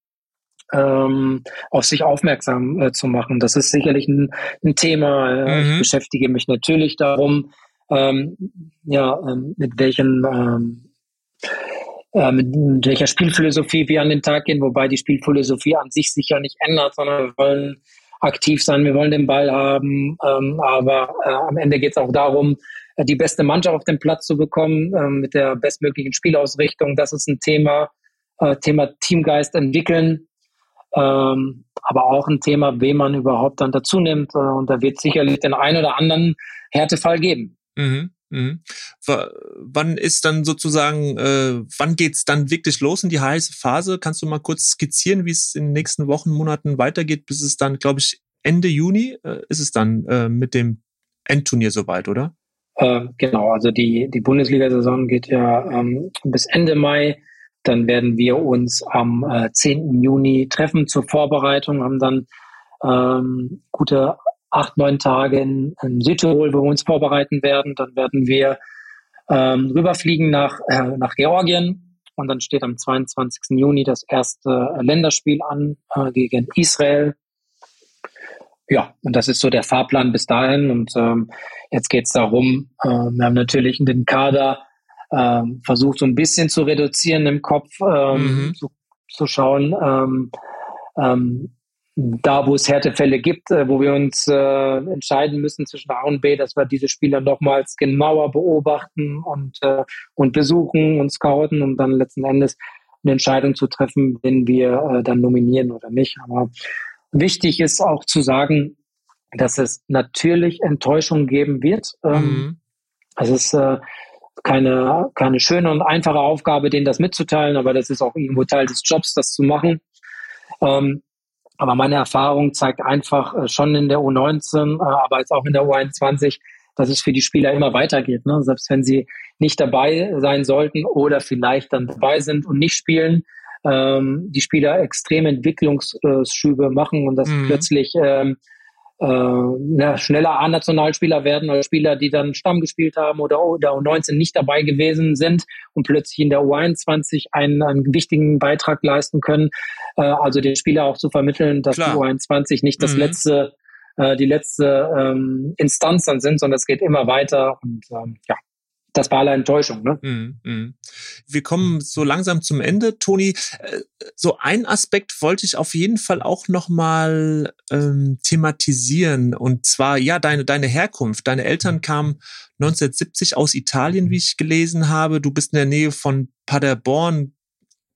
ähm, auf sich aufmerksam äh, zu machen. Das ist sicherlich ein, ein Thema. Äh, mhm. Ich beschäftige mich natürlich darum, ähm, ja, ähm, mit welchen ähm, äh, mit welcher Spielphilosophie wir an den Tag gehen, wobei die Spielphilosophie an sich sich ja nicht ändert, sondern wir wollen aktiv sein, wir wollen den Ball haben, ähm, aber äh, am Ende geht es auch darum, äh, die beste Mannschaft auf den Platz zu bekommen, äh, mit der bestmöglichen Spielausrichtung. Das ist ein Thema, äh, Thema Teamgeist entwickeln, ähm, aber auch ein Thema, wen man überhaupt dann dazu nimmt. Äh, und da wird sicherlich den einen oder anderen Härtefall geben. Mhm. Mhm. wann ist dann sozusagen, äh, wann geht's dann wirklich los in die heiße Phase? Kannst du mal kurz skizzieren, wie es in den nächsten Wochen, Monaten weitergeht, bis es dann, glaube ich, Ende Juni äh, ist es dann äh, mit dem Endturnier soweit, oder? Äh, genau, also die, die Bundesliga-Saison geht ja ähm, bis Ende Mai. Dann werden wir uns am äh, 10. Juni treffen zur Vorbereitung, haben dann ähm, gute acht, neun Tage in, in Südtirol, wo wir uns vorbereiten werden. Dann werden wir ähm, rüberfliegen nach, äh, nach Georgien. Und dann steht am 22. Juni das erste Länderspiel an äh, gegen Israel. Ja, und das ist so der Fahrplan bis dahin. Und ähm, jetzt geht es darum, äh, wir haben natürlich den Kader äh, versucht, so ein bisschen zu reduzieren im Kopf, ähm, mhm. zu, zu schauen, ähm, ähm, da, wo es Härtefälle gibt, äh, wo wir uns äh, entscheiden müssen zwischen A und B, dass wir diese Spieler nochmals genauer beobachten und, äh, und besuchen und scouten, um dann letzten Endes eine Entscheidung zu treffen, wenn wir äh, dann nominieren oder nicht. Aber wichtig ist auch zu sagen, dass es natürlich Enttäuschung geben wird. Ähm, mhm. Es ist äh, keine, keine schöne und einfache Aufgabe, denen das mitzuteilen, aber das ist auch irgendwo Teil des Jobs, das zu machen. Ähm, aber meine Erfahrung zeigt einfach äh, schon in der U19, äh, aber jetzt auch in der U21, dass es für die Spieler immer weitergeht. Ne? Selbst wenn sie nicht dabei sein sollten oder vielleicht dann dabei sind und nicht spielen, ähm, die Spieler extreme Entwicklungsschübe machen und dass mhm. plötzlich ähm, äh, ja, schneller A-Nationalspieler werden oder Spieler, die dann Stamm gespielt haben oder der U19 nicht dabei gewesen sind und plötzlich in der U21 einen, einen wichtigen Beitrag leisten können. Äh, also den Spieler auch zu vermitteln, dass Klar. die U21 nicht das mhm. letzte äh, die letzte ähm, Instanz dann sind, sondern es geht immer weiter und ähm, ja, das war alle Enttäuschung. Ne? Mm, mm. Wir kommen so langsam zum Ende. Toni, äh, so ein Aspekt wollte ich auf jeden Fall auch nochmal ähm, thematisieren. Und zwar, ja, deine, deine Herkunft. Deine Eltern kamen 1970 aus Italien, wie ich gelesen habe. Du bist in der Nähe von Paderborn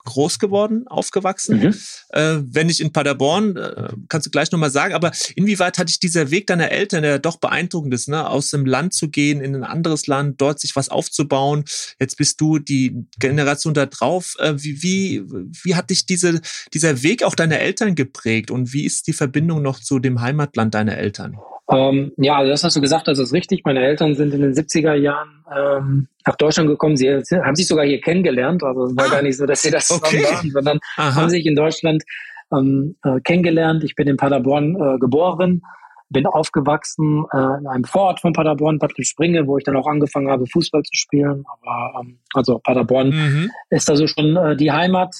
groß geworden, aufgewachsen. Mhm. Äh, wenn nicht in Paderborn, äh, kannst du gleich nochmal sagen, aber inwieweit hat dich dieser Weg deiner Eltern, der doch beeindruckend ist, ne, aus dem Land zu gehen, in ein anderes Land, dort sich was aufzubauen. Jetzt bist du die Generation da drauf. Äh, wie, wie, wie hat dich diese, dieser Weg auch deiner Eltern geprägt und wie ist die Verbindung noch zu dem Heimatland deiner Eltern? Ähm, ja, also das hast du gesagt, das ist richtig. Meine Eltern sind in den 70er Jahren ähm, nach Deutschland gekommen. Sie haben sich sogar hier kennengelernt. Also es war ah, gar nicht so, dass sie das okay. zusammen waren, sondern Aha. haben sich in Deutschland ähm, äh, kennengelernt. Ich bin in Paderborn äh, geboren, bin aufgewachsen äh, in einem Vorort von Paderborn, Bad Springe, wo ich dann auch angefangen habe, Fußball zu spielen. Aber ähm, also Paderborn mhm. ist also schon äh, die Heimat.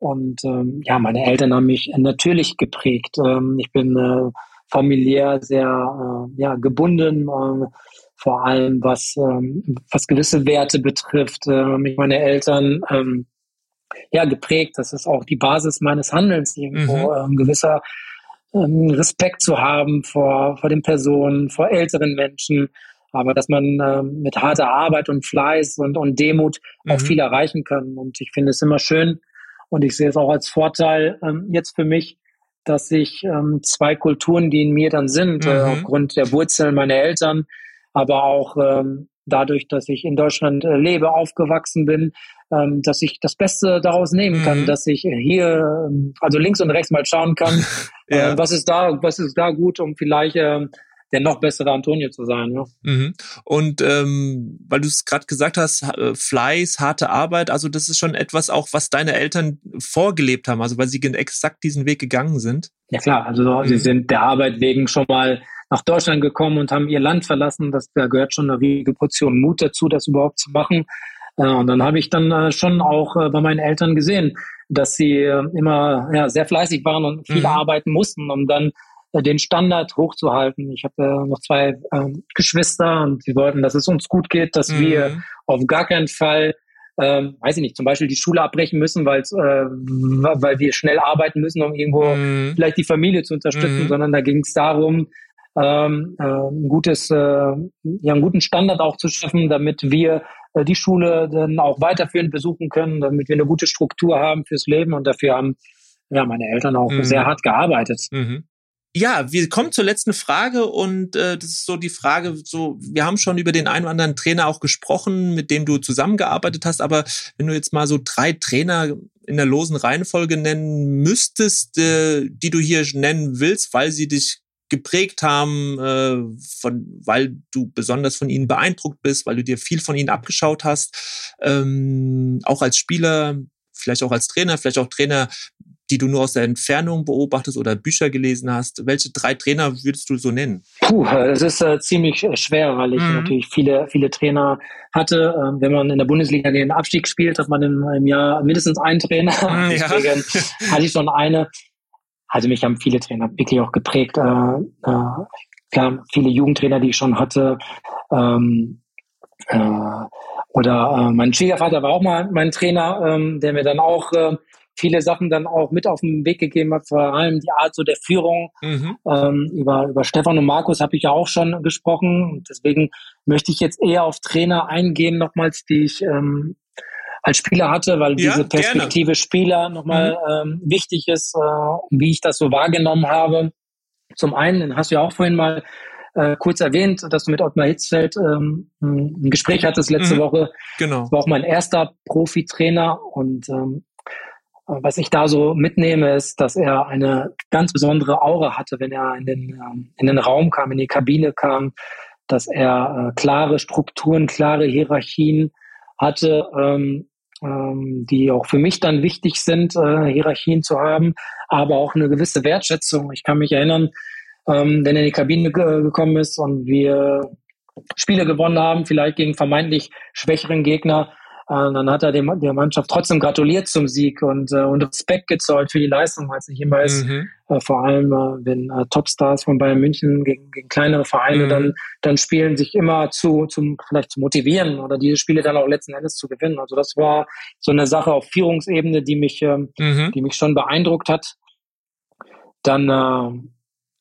Und ähm, ja, meine Eltern haben mich natürlich geprägt. Ähm, ich bin äh, familiär sehr äh, ja, gebunden, äh, vor allem was, ähm, was gewisse Werte betrifft. Äh, mich meine Eltern ähm, ja geprägt. Das ist auch die Basis meines Handelns irgendwo, mhm. ähm, gewisser ähm, Respekt zu haben vor, vor den Personen, vor älteren Menschen. Aber dass man ähm, mit harter Arbeit und Fleiß und, und Demut mhm. auch viel erreichen kann. Und ich finde es immer schön und ich sehe es auch als Vorteil ähm, jetzt für mich, dass ich ähm, zwei Kulturen, die in mir dann sind, äh, mhm. äh, aufgrund der Wurzeln meiner Eltern, aber auch ähm, dadurch, dass ich in Deutschland äh, lebe, aufgewachsen bin, ähm, dass ich das Beste daraus nehmen kann, mhm. dass ich hier, ähm, also links und rechts mal schauen kann, ja. äh, was ist da, was ist da gut, um vielleicht äh, der noch bessere Antonio zu sein. Ja. Mhm. Und ähm, weil du es gerade gesagt hast, äh, Fleiß, harte Arbeit, also das ist schon etwas auch, was deine Eltern vorgelebt haben, also weil sie exakt diesen Weg gegangen sind. Ja klar, also mhm. sie sind der Arbeit wegen schon mal nach Deutschland gekommen und haben ihr Land verlassen. Das, da gehört schon eine riesige Portion Mut dazu, das überhaupt zu machen. Äh, und dann habe ich dann äh, schon auch bei meinen Eltern gesehen, dass sie immer ja, sehr fleißig waren und viel mhm. arbeiten mussten, um dann den Standard hochzuhalten. Ich habe äh, noch zwei ähm, Geschwister und sie wollten, dass es uns gut geht, dass mhm. wir auf gar keinen Fall ähm, weiß ich nicht, zum Beispiel die Schule abbrechen müssen, weil äh, weil wir schnell arbeiten müssen, um irgendwo mhm. vielleicht die Familie zu unterstützen, mhm. sondern da ging es darum, ähm, äh, ein gutes, äh, ja, einen guten Standard auch zu schaffen, damit wir äh, die Schule dann auch weiterführend besuchen können, damit wir eine gute Struktur haben fürs Leben und dafür haben ja meine Eltern auch mhm. sehr hart gearbeitet. Ja, wir kommen zur letzten Frage und äh, das ist so die Frage, so wir haben schon über den einen oder anderen Trainer auch gesprochen, mit dem du zusammengearbeitet hast, aber wenn du jetzt mal so drei Trainer in der losen Reihenfolge nennen müsstest, äh, die du hier nennen willst, weil sie dich geprägt haben, äh, von, weil du besonders von ihnen beeindruckt bist, weil du dir viel von ihnen abgeschaut hast, ähm, auch als Spieler, vielleicht auch als Trainer, vielleicht auch Trainer, die du nur aus der Entfernung beobachtest oder Bücher gelesen hast. Welche drei Trainer würdest du so nennen? Puh, das ist äh, ziemlich äh, schwer, weil ich mhm. natürlich viele, viele Trainer hatte. Ähm, wenn man in der Bundesliga den Abstieg spielt, hat man im, im Jahr mindestens einen Trainer. Mhm, Deswegen hatte ich schon eine. Also mich haben viele Trainer wirklich auch geprägt. Äh, äh, klar, viele Jugendtrainer, die ich schon hatte. Ähm, äh, oder äh, mein Schwiegervater war auch mal mein Trainer, ähm, der mir dann auch äh, viele Sachen dann auch mit auf den Weg gegeben hat, vor allem die Art so der Führung. Mhm. Ähm, über, über Stefan und Markus habe ich ja auch schon gesprochen. Deswegen möchte ich jetzt eher auf Trainer eingehen, nochmals, die ich ähm, als Spieler hatte, weil ja, diese Perspektive gerne. Spieler nochmal mhm. ähm, wichtig ist, äh, wie ich das so wahrgenommen habe. Zum einen, hast du ja auch vorhin mal äh, kurz erwähnt, dass du mit Ottmar Hitzfeld ähm, ein Gespräch hattest letzte mhm. Woche. Genau. Das war auch mein erster Profitrainer und ähm, was ich da so mitnehme, ist, dass er eine ganz besondere Aura hatte, wenn er in den, ähm, in den Raum kam, in die Kabine kam, dass er äh, klare Strukturen, klare Hierarchien hatte, ähm, ähm, die auch für mich dann wichtig sind, äh, Hierarchien zu haben, aber auch eine gewisse Wertschätzung. Ich kann mich erinnern, wenn er in die Kabine gekommen ist und wir Spiele gewonnen haben, vielleicht gegen vermeintlich schwächeren Gegner, äh, dann hat er dem, der Mannschaft trotzdem gratuliert zum Sieg und, äh, und Respekt gezollt für die Leistung, weil es nicht immer ist, mhm. äh, vor allem äh, wenn Topstars von Bayern München gegen, gegen kleinere Vereine mhm. dann, dann spielen, sich immer zu, zum, vielleicht zu motivieren oder diese Spiele dann auch letzten Endes zu gewinnen. Also das war so eine Sache auf Führungsebene, die mich, äh, mhm. die mich schon beeindruckt hat. Dann äh,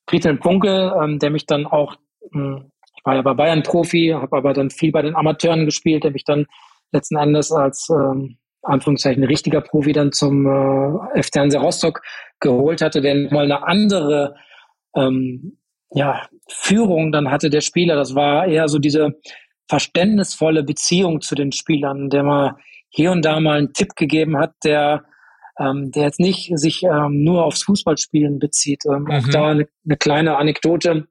Friedhelm Funkel, ähm, der mich dann auch, mh, hm, ich war ja bei Bayern Profi, habe aber dann viel bei den Amateuren gespielt, der mich dann letzten Endes als ähm, Anführungszeichen richtiger Profi dann zum äh, FC Hansa Rostock geholt hatte, der mal eine andere ähm, ja, Führung dann hatte der Spieler. Das war eher so diese verständnisvolle Beziehung zu den Spielern, der mal hier und da mal einen Tipp gegeben hat, der ähm, der jetzt nicht sich ähm, nur aufs Fußballspielen bezieht. Ähm, mhm. Auch da eine, eine kleine Anekdote.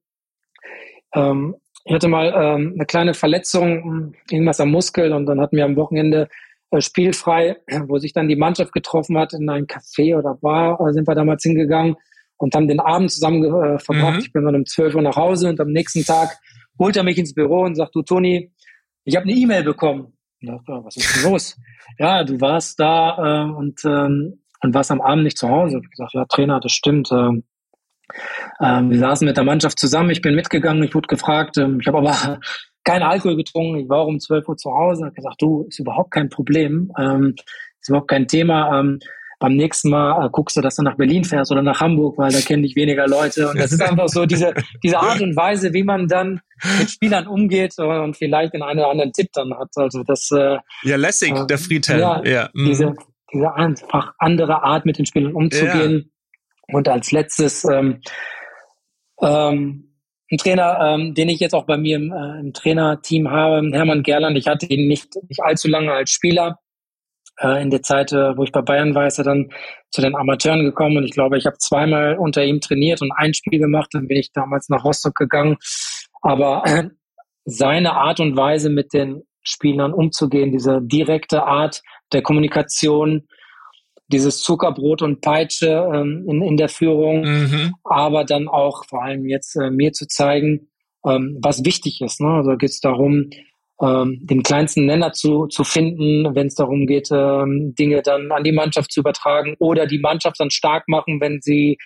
Ähm, ich hatte mal ähm, eine kleine Verletzung, irgendwas am Muskel und dann hatten wir am Wochenende äh, spielfrei, wo sich dann die Mannschaft getroffen hat in ein Café oder Bar, äh, sind wir damals hingegangen und haben den Abend zusammen äh, verbracht. Mhm. Ich bin dann um 12 Uhr nach Hause und am nächsten Tag holt er mich ins Büro und sagt, du Toni, ich habe eine E-Mail bekommen. Ja, was ist denn los? ja, du warst da äh, und, ähm, und warst am Abend nicht zu Hause. Ich habe gesagt, ja, Trainer, das stimmt. Äh, ähm, wir saßen mit der Mannschaft zusammen, ich bin mitgegangen, ich wurde gefragt, ähm, ich habe aber keinen Alkohol getrunken, ich war um 12 Uhr zu Hause, habe gesagt, du, ist überhaupt kein Problem, ähm, ist überhaupt kein Thema. Ähm, beim nächsten Mal äh, guckst du, dass du nach Berlin fährst oder nach Hamburg, weil da kennen dich weniger Leute. Und das ist einfach so diese, diese Art und Weise, wie man dann mit Spielern umgeht und vielleicht den einen oder anderen Tipp dann hat. Also das äh, Ja, Lessing, äh, der Friedhelm. Ja, ja. Mhm. Diese, diese einfach andere Art mit den Spielern umzugehen. Und als letztes ähm, ähm, ein Trainer, ähm, den ich jetzt auch bei mir im, äh, im Trainerteam habe, Hermann Gerland. Ich hatte ihn nicht, nicht allzu lange als Spieler. Äh, in der Zeit, äh, wo ich bei Bayern war, ist er dann zu den Amateuren gekommen und ich glaube, ich habe zweimal unter ihm trainiert und ein Spiel gemacht. Dann bin ich damals nach Rostock gegangen. Aber äh, seine Art und Weise mit den Spielern umzugehen, diese direkte Art der Kommunikation, dieses Zuckerbrot und Peitsche ähm, in, in der Führung, mhm. aber dann auch vor allem jetzt äh, mir zu zeigen, ähm, was wichtig ist. Ne? Also geht es darum, ähm, den kleinsten Nenner zu, zu finden, wenn es darum geht, ähm, Dinge dann an die Mannschaft zu übertragen oder die Mannschaft dann stark machen, wenn sie,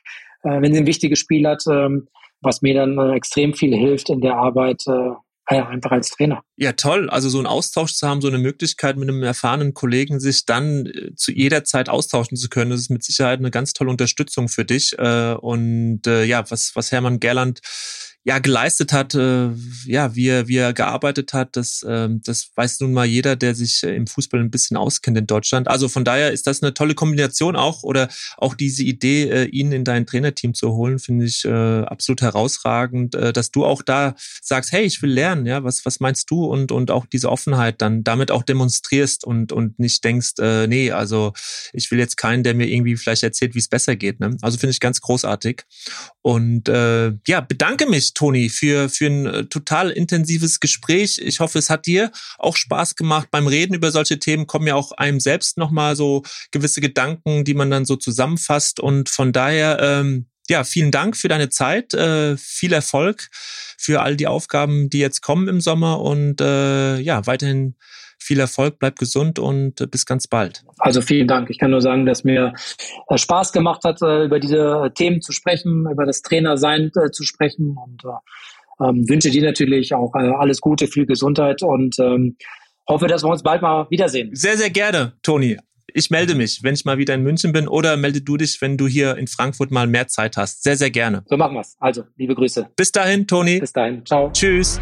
äh, wenn sie ein wichtiges Spiel hat, ähm, was mir dann äh, extrem viel hilft in der Arbeit äh, einfach als Trainer. Ja, toll. Also so einen Austausch zu haben, so eine Möglichkeit mit einem erfahrenen Kollegen sich dann äh, zu jeder Zeit austauschen zu können, das ist mit Sicherheit eine ganz tolle Unterstützung für dich. Äh, und äh, ja, was, was Hermann Gerland ja geleistet hat, äh, ja, wie er, wie er gearbeitet hat, das, äh, das weiß nun mal jeder, der sich äh, im Fußball ein bisschen auskennt in Deutschland. Also von daher ist das eine tolle Kombination auch oder auch diese Idee, äh, ihn in dein Trainerteam zu holen, finde ich äh, absolut herausragend, äh, dass du auch da sagst, hey, ich will lernen, ja, was, was meinst du und, und auch diese Offenheit dann damit auch demonstrierst und, und nicht denkst, äh, nee, also ich will jetzt keinen, der mir irgendwie vielleicht erzählt, wie es besser geht. Ne? Also finde ich ganz großartig. Und äh, ja, bedanke mich Toni, für, für ein äh, total intensives Gespräch. Ich hoffe, es hat dir auch Spaß gemacht. Beim Reden über solche Themen kommen ja auch einem selbst nochmal so gewisse Gedanken, die man dann so zusammenfasst. Und von daher, ähm, ja, vielen Dank für deine Zeit, äh, viel Erfolg für all die Aufgaben, die jetzt kommen im Sommer und äh, ja, weiterhin viel Erfolg, bleib gesund und äh, bis ganz bald. Also vielen Dank. Ich kann nur sagen, dass mir äh, Spaß gemacht hat, äh, über diese Themen zu sprechen, über das Trainersein zu sprechen und ähm, wünsche dir natürlich auch alles Gute, viel Gesundheit und ähm, hoffe, dass wir uns bald mal wiedersehen. Sehr, sehr gerne, Toni. Ich melde mich, wenn ich mal wieder in München bin oder melde du dich, wenn du hier in Frankfurt mal mehr Zeit hast. Sehr, sehr gerne. So machen wir's. Also, liebe Grüße. Bis dahin, Toni. Bis dahin. Ciao. Tschüss.